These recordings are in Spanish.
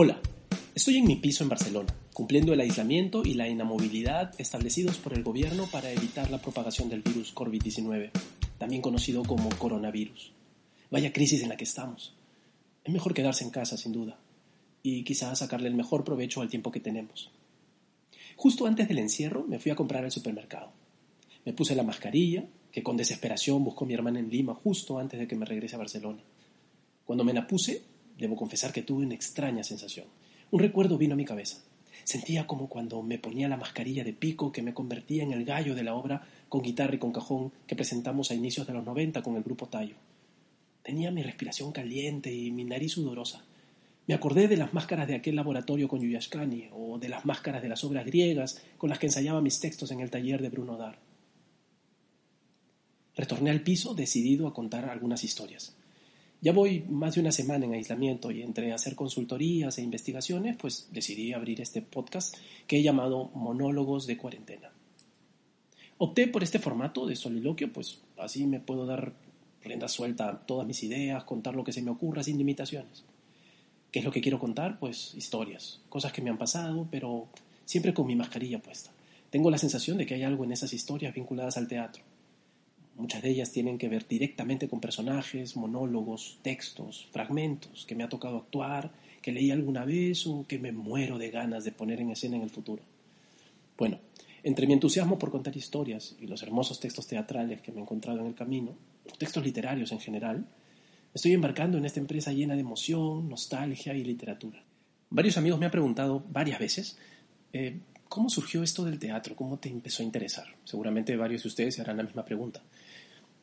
Hola, estoy en mi piso en Barcelona, cumpliendo el aislamiento y la inamovilidad establecidos por el gobierno para evitar la propagación del virus COVID-19, también conocido como coronavirus. Vaya crisis en la que estamos. Es mejor quedarse en casa, sin duda, y quizás sacarle el mejor provecho al tiempo que tenemos. Justo antes del encierro me fui a comprar al supermercado. Me puse la mascarilla, que con desesperación buscó mi hermana en Lima justo antes de que me regrese a Barcelona. Cuando me la puse, debo confesar que tuve una extraña sensación. Un recuerdo vino a mi cabeza. Sentía como cuando me ponía la mascarilla de pico que me convertía en el gallo de la obra con guitarra y con cajón que presentamos a inicios de los 90 con el grupo Tallo. Tenía mi respiración caliente y mi nariz sudorosa. Me acordé de las máscaras de aquel laboratorio con Yuyashkani o de las máscaras de las obras griegas con las que ensayaba mis textos en el taller de Bruno Dar. Retorné al piso decidido a contar algunas historias. Ya voy más de una semana en aislamiento y entre hacer consultorías e investigaciones, pues decidí abrir este podcast que he llamado Monólogos de Cuarentena. Opté por este formato de soliloquio, pues así me puedo dar rienda suelta a todas mis ideas, contar lo que se me ocurra sin limitaciones. ¿Qué es lo que quiero contar? Pues historias, cosas que me han pasado, pero siempre con mi mascarilla puesta. Tengo la sensación de que hay algo en esas historias vinculadas al teatro. Muchas de ellas tienen que ver directamente con personajes, monólogos, textos, fragmentos que me ha tocado actuar, que leí alguna vez o que me muero de ganas de poner en escena en el futuro. Bueno, entre mi entusiasmo por contar historias y los hermosos textos teatrales que me he encontrado en el camino, textos literarios en general, estoy embarcando en esta empresa llena de emoción, nostalgia y literatura. Varios amigos me han preguntado varias veces eh, ¿cómo surgió esto del teatro? ¿Cómo te empezó a interesar? Seguramente varios de ustedes se harán la misma pregunta.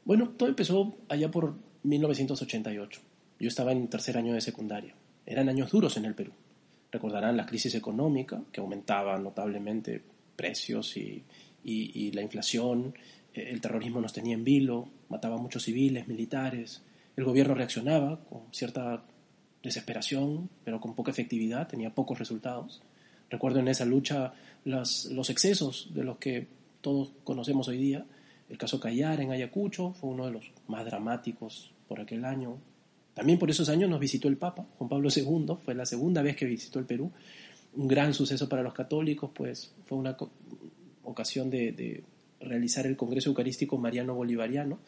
Bueno, todo empezó allá por 1988. Yo estaba en tercer año de secundaria. Eran años duros en el Perú. Recordarán la crisis económica, que aumentaba notablemente precios y, y, y la inflación. El terrorismo nos tenía en vilo, mataba a muchos civiles, militares. El gobierno reaccionaba con cierta desesperación, pero con poca efectividad, tenía pocos resultados. Recuerdo en esa lucha las, los excesos de los que todos conocemos hoy día. El caso Callar en Ayacucho fue uno de los más dramáticos por aquel año. También por esos años nos visitó el Papa, Juan Pablo II, fue la segunda vez que visitó el Perú. Un gran suceso para los católicos, pues fue una ocasión de, realizar el Congreso Eucarístico Mariano Bolivariano.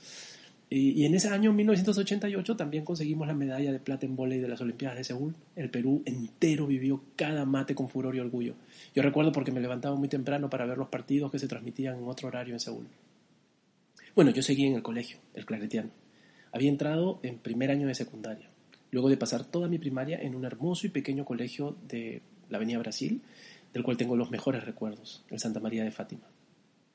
Y, y, en ese año, 1988, también conseguimos la medalla de plata en volei de las Olimpiadas de Seúl. El Perú entero vivió cada mate con furor y orgullo. Yo recuerdo porque me levantaba muy temprano para ver los partidos que se transmitían en otro horario en Seúl. Bueno, yo seguí en el colegio, el Claretiano. Había entrado en primer año de secundaria, luego de pasar toda mi primaria en un hermoso y pequeño colegio de la Avenida Brasil, del cual tengo los mejores recuerdos, el Santa María de Fátima.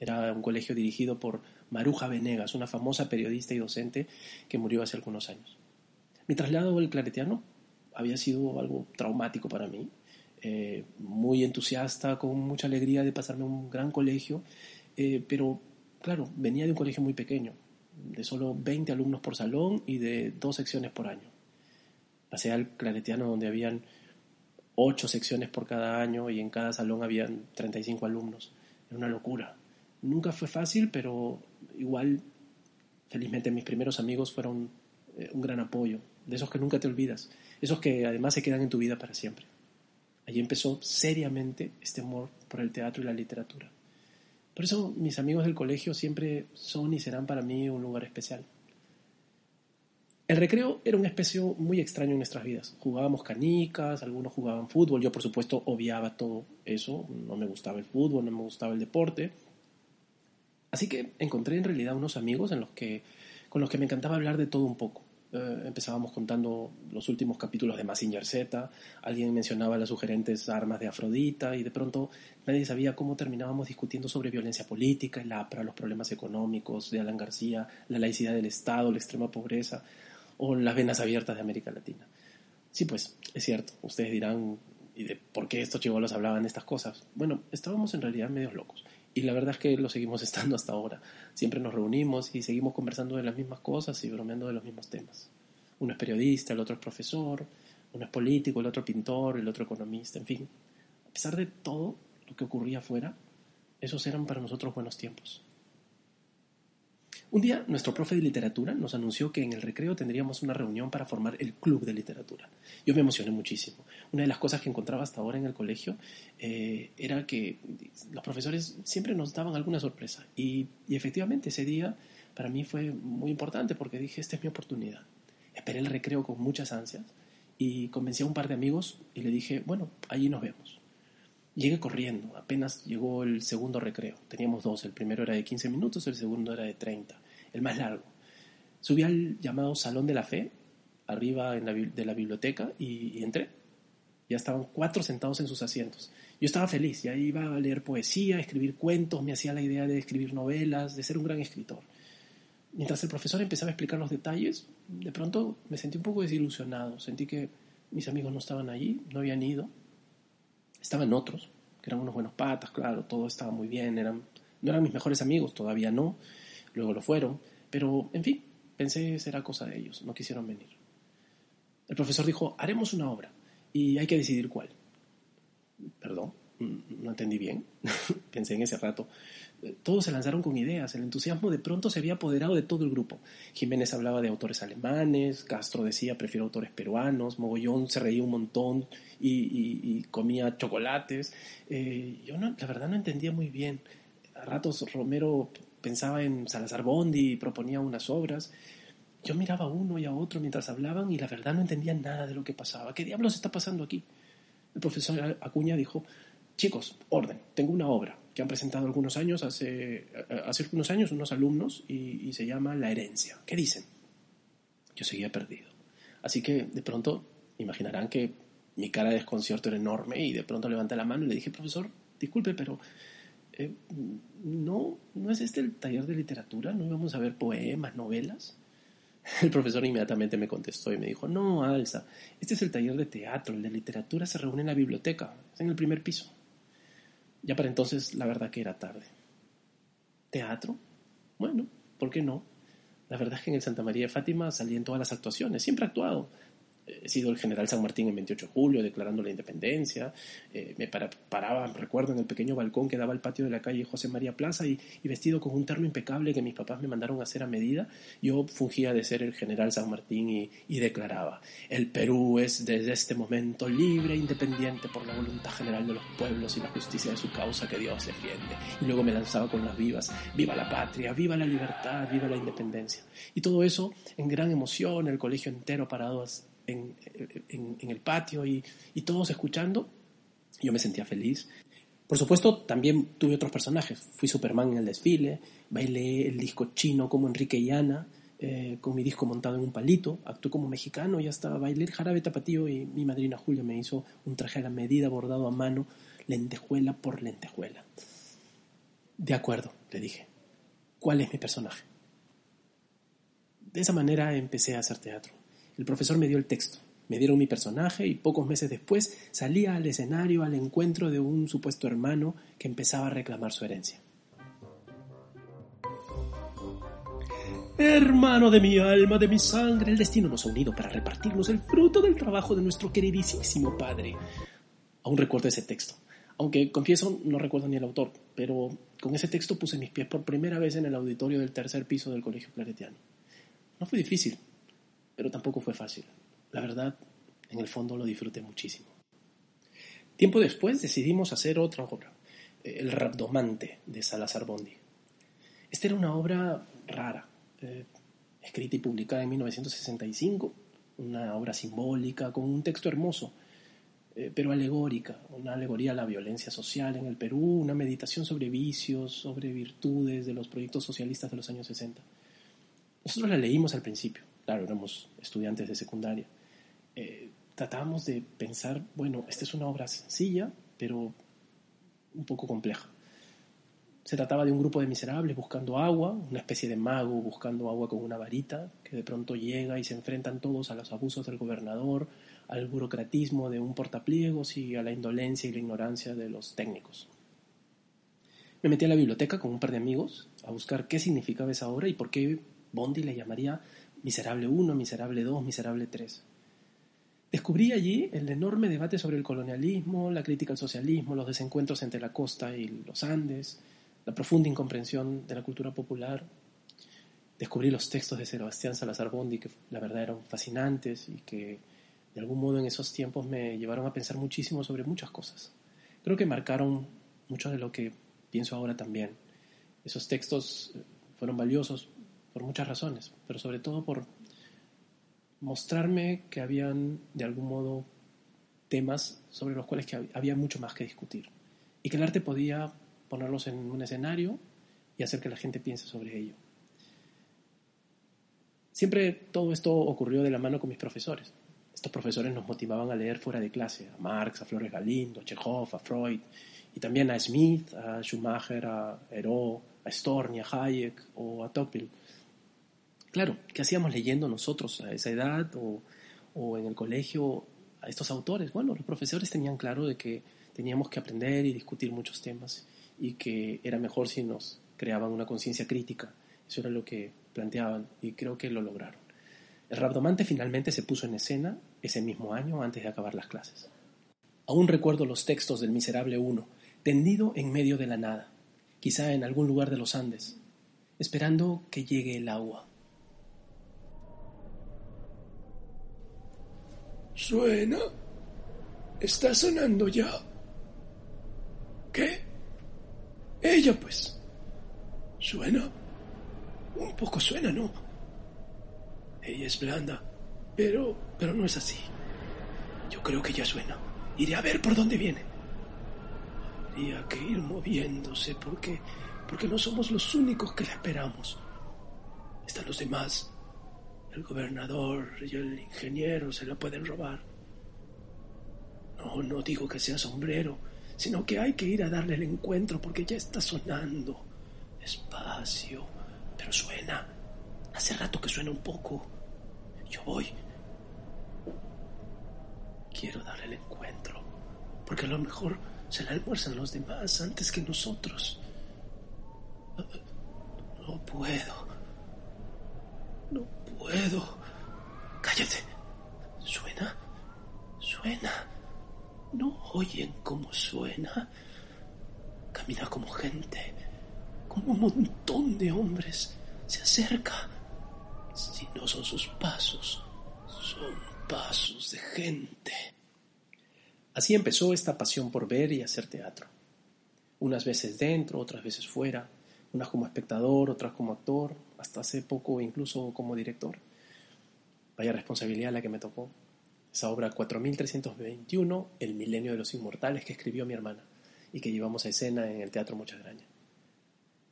Era un colegio dirigido por Maruja Venegas, una famosa periodista y docente que murió hace algunos años. Mi traslado al Claretiano había sido algo traumático para mí, eh, muy entusiasta, con mucha alegría de pasarme a un gran colegio, eh, pero claro, venía de un colegio muy pequeño, de solo 20 alumnos por salón y de dos secciones por año. Pasé al Claretiano donde habían ocho secciones por cada año y en cada salón habían 35 alumnos. Era una locura. Nunca fue fácil, pero igual, felizmente mis primeros amigos fueron eh, un gran apoyo, de esos que nunca te olvidas, esos que además se quedan en tu vida para siempre. Allí empezó seriamente este amor por el teatro y la literatura. Por eso mis amigos del colegio siempre son y serán para mí un lugar especial. El recreo era un espacio muy extraño en nuestras vidas. Jugábamos canicas, algunos jugaban fútbol, yo por supuesto obviaba todo eso, no me gustaba el fútbol, no me gustaba el deporte. Así que encontré en realidad unos amigos con los que me encantaba hablar de todo un poco. Eh, empezábamos contando los últimos capítulos de Massinger Z, alguien mencionaba las sugerentes armas de Afrodita y de pronto nadie sabía cómo terminábamos discutiendo sobre violencia política, el APRA, los problemas económicos de Alan García, la laicidad del Estado, la extrema pobreza o las venas abiertas de América Latina. Sí, pues, es cierto, ustedes dirán, ¿y de por qué estos chivolos hablaban estas cosas? Bueno, estábamos en realidad medios locos. Y la verdad es que lo seguimos estando hasta ahora. Siempre nos reunimos y seguimos conversando de las mismas cosas y bromeando de los mismos temas. Uno es periodista, el otro es profesor, uno es político, el otro pintor, el otro economista, en fin. A pesar de todo lo que ocurría afuera, esos eran para nosotros buenos tiempos. Un día nuestro profe de literatura nos anunció que en el recreo tendríamos una reunión para formar el club de literatura. Yo me emocioné muchísimo. Una de las cosas que encontraba hasta ahora en el colegio eh, era que los profesores siempre nos daban alguna sorpresa. Y, y efectivamente ese día para mí fue muy importante porque dije, esta es mi oportunidad. Esperé el recreo con muchas ansias y convencí a un par de amigos y le dije, bueno, allí nos vemos. Llegué corriendo, apenas llegó el segundo recreo. Teníamos dos, el primero era de 15 minutos, el segundo era de 30, el más largo. Subí al llamado Salón de la Fe, arriba en la, de la biblioteca, y, entré. Ya estaban cuatro sentados en sus asientos. Yo estaba feliz, ya iba a leer poesía, escribir cuentos, me hacía la idea de escribir novelas, de ser un gran escritor. Mientras el profesor empezaba a explicar los detalles, de pronto me sentí un poco desilusionado. Sentí que mis amigos no estaban allí, no habían ido Estaban otros, que eran unos buenos patas, claro, todo estaba muy bien, eran, no eran mis mejores amigos, todavía no, luego lo fueron, pero en fin, pensé será cosa de ellos, no quisieron venir. El profesor dijo, haremos una obra y hay que decidir cuál. Perdón, no entendí bien, pensé en ese rato todos se lanzaron con ideas, el entusiasmo de pronto se había apoderado de todo el grupo. Jiménez hablaba de autores alemanes, Castro decía prefiero autores peruanos, Mogollón se reía un montón y, comía chocolates. Eh, yo no, la verdad no entendía muy bien. A ratos Romero pensaba en Salazar Bondi y proponía unas obras. Yo miraba a uno y a otro mientras hablaban y la verdad no entendía nada de lo que pasaba. ¿Qué diablos está pasando aquí? El profesor Acuña dijo, chicos, orden, tengo una obra que han presentado algunos años, hace, hace algunos años, unos alumnos, y, se llama La herencia. ¿Qué dicen? Yo seguía perdido. Así que de pronto imaginarán que mi cara de desconcierto era enorme y de pronto levanté la mano y le dije, profesor, disculpe, pero eh, no, ¿no es este el taller de literatura? ¿No íbamos a ver poemas, novelas? El profesor inmediatamente me contestó y me dijo, no, Alza, este es el taller de teatro, el de literatura se reúne en la biblioteca, es en el primer piso. Ya para entonces la verdad que era tarde. ¿Teatro? Bueno, ¿por qué no? La verdad es que en el Santa María de Fátima salí en todas las actuaciones, siempre he actuado, he sido el general San Martín en 28 de julio, declarando la independencia. Eh, me paraba, recuerdo, en el pequeño balcón que daba al patio de la calle José María Plaza y, vestido con un terno impecable que mis papás me mandaron a hacer a medida, yo fungía de ser el general San Martín y, y declaraba, el Perú es desde este momento libre e independiente por la voluntad general de los pueblos y la justicia de su causa que Dios defiende. Y luego me lanzaba con las vivas, viva la patria, viva la libertad, viva la independencia. Y todo eso en gran emoción, el colegio entero parado en, el patio y, todos escuchando, yo me sentía feliz. Por supuesto, también tuve otros personajes. Fui Superman en el desfile, bailé el disco chino como Enrique y Ana, eh, con mi disco montado en un palito, actué como mexicano y hasta bailé el jarabe tapatío y mi madrina Julia me hizo un traje a la medida bordado a mano, lentejuela por lentejuela. De acuerdo, le dije. ¿Cuál es mi personaje? De esa manera empecé a hacer teatro. El profesor me dio el texto, me dieron mi personaje y pocos meses después salía al escenario al encuentro de un supuesto hermano que empezaba a reclamar su herencia. Hermano de mi alma, de mi sangre, el destino nos ha unido para repartirnos el fruto del trabajo de nuestro queridísimo padre. Aún recuerdo ese texto, aunque confieso no recuerdo ni el autor, pero con ese texto puse mis pies por primera vez en el auditorio del tercer piso del Colegio Claretiano. No fue difícil, pero tampoco fue fácil. La verdad, en el fondo lo disfruté muchísimo. Tiempo después decidimos hacer otra obra, El Rabdomante de Salazar Bondi. Esta era una obra rara, eh, escrita y publicada en 1965, una obra simbólica con un texto hermoso, eh, pero alegórica, una alegoría a la violencia social en el Perú, una meditación sobre vicios, sobre virtudes de los proyectos socialistas de los años 60. Nosotros la leímos al principio, claro, éramos estudiantes de secundaria, eh, tratábamos de pensar, bueno, esta es una obra sencilla, pero un poco compleja. Se trataba de un grupo de miserables buscando agua, una especie de mago buscando agua con una varita, que de pronto llega y se enfrentan todos a los abusos del gobernador, al burocratismo de un portapliegos y a la indolencia y la ignorancia de los técnicos. Me metí a la biblioteca con un par de amigos a buscar qué significaba esa obra y por qué Bondi le llamaría Miserable 1, Miserable 2, Miserable 3. Descubrí allí el enorme debate sobre el colonialismo, la crítica al socialismo, los desencuentros entre la costa y los Andes, la profunda incomprensión de la cultura popular. Descubrí los textos de Sebastián Salazar Bondi que la verdad eran fascinantes y que de algún modo en esos tiempos me llevaron a pensar muchísimo sobre muchas cosas. Creo que marcaron mucho de lo que pienso ahora también. Esos textos fueron valiosos por muchas razones, pero sobre todo por mostrarme que habían de algún modo temas sobre los cuales que había mucho más que discutir y que el arte podía ponerlos en un escenario y hacer que la gente piense sobre ello. Siempre todo esto ocurrió de la mano con mis profesores. Estos profesores nos motivaban a leer fuera de clase, a Marx, a Flores Galindo, a Chekhov, a Freud, y también a Smith, a Schumacher, a Heró, a Storni, a Hayek o a Tocqueville. Claro, ¿qué hacíamos leyendo nosotros a esa edad o, en el colegio a estos autores? Bueno, los profesores tenían claro de que teníamos que aprender y discutir muchos temas y que era mejor si nos creaban una conciencia crítica. Eso era lo que planteaban y creo que lo lograron. El Rabdomante finalmente se puso en escena ese mismo año antes de acabar las clases. Aún recuerdo los textos del Miserable Uno, tendido en medio de la nada, quizá en algún lugar de los Andes, esperando que llegue el agua. ¿Suena? ¿Está sonando ya? ¿Qué? Ella, pues. ¿Suena? Un poco suena, ¿no? Ella es blanda, pero... pero no es así. Yo creo que ya suena. Iré a ver por dónde viene. Habría que ir moviéndose porque... porque no somos los únicos que la esperamos. Están los demás. El gobernador y el ingeniero se la pueden robar. No, no digo que sea sombrero sino que hay que ir a darle el encuentro porque ya está sonando. Despacio, pero suena. Hace rato que suena un poco. Yo voy. Quiero darle el encuentro, porque a lo mejor se la almuerzan los demás antes que nosotros. No puedo. No puedo. Cállate. ¿Suena? ¿Suena? ¿No oyen cómo suena? Camina como gente, como un montón de hombres. Se acerca. Si no son sus pasos, son pasos de gente. Así empezó esta pasión por ver y hacer teatro. Unas veces dentro, otras veces fuera, unas como espectador, otras como actor, hasta hace poco incluso como director. Vaya responsabilidad la que me tocó esa obra 4321, El milenio de los inmortales, que escribió mi hermana y que llevamos a escena en el Teatro Muchagraña.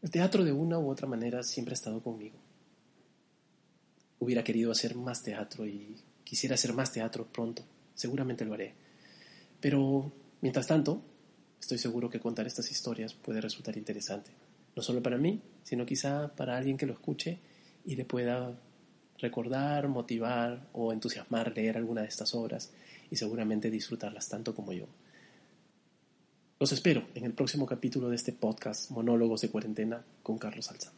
El teatro de una u otra manera siempre ha estado conmigo. Hubiera querido hacer más teatro y quisiera hacer más teatro pronto. Seguramente lo haré. Pero, mientras tanto, estoy seguro que contar estas historias puede resultar interesante. No solo para mí, sino quizá para alguien que lo escuche y le pueda recordar, motivar o entusiasmar leer alguna de estas obras y seguramente disfrutarlas tanto como yo. Los espero en el próximo capítulo de este podcast Monólogos de Cuarentena con Carlos Alza.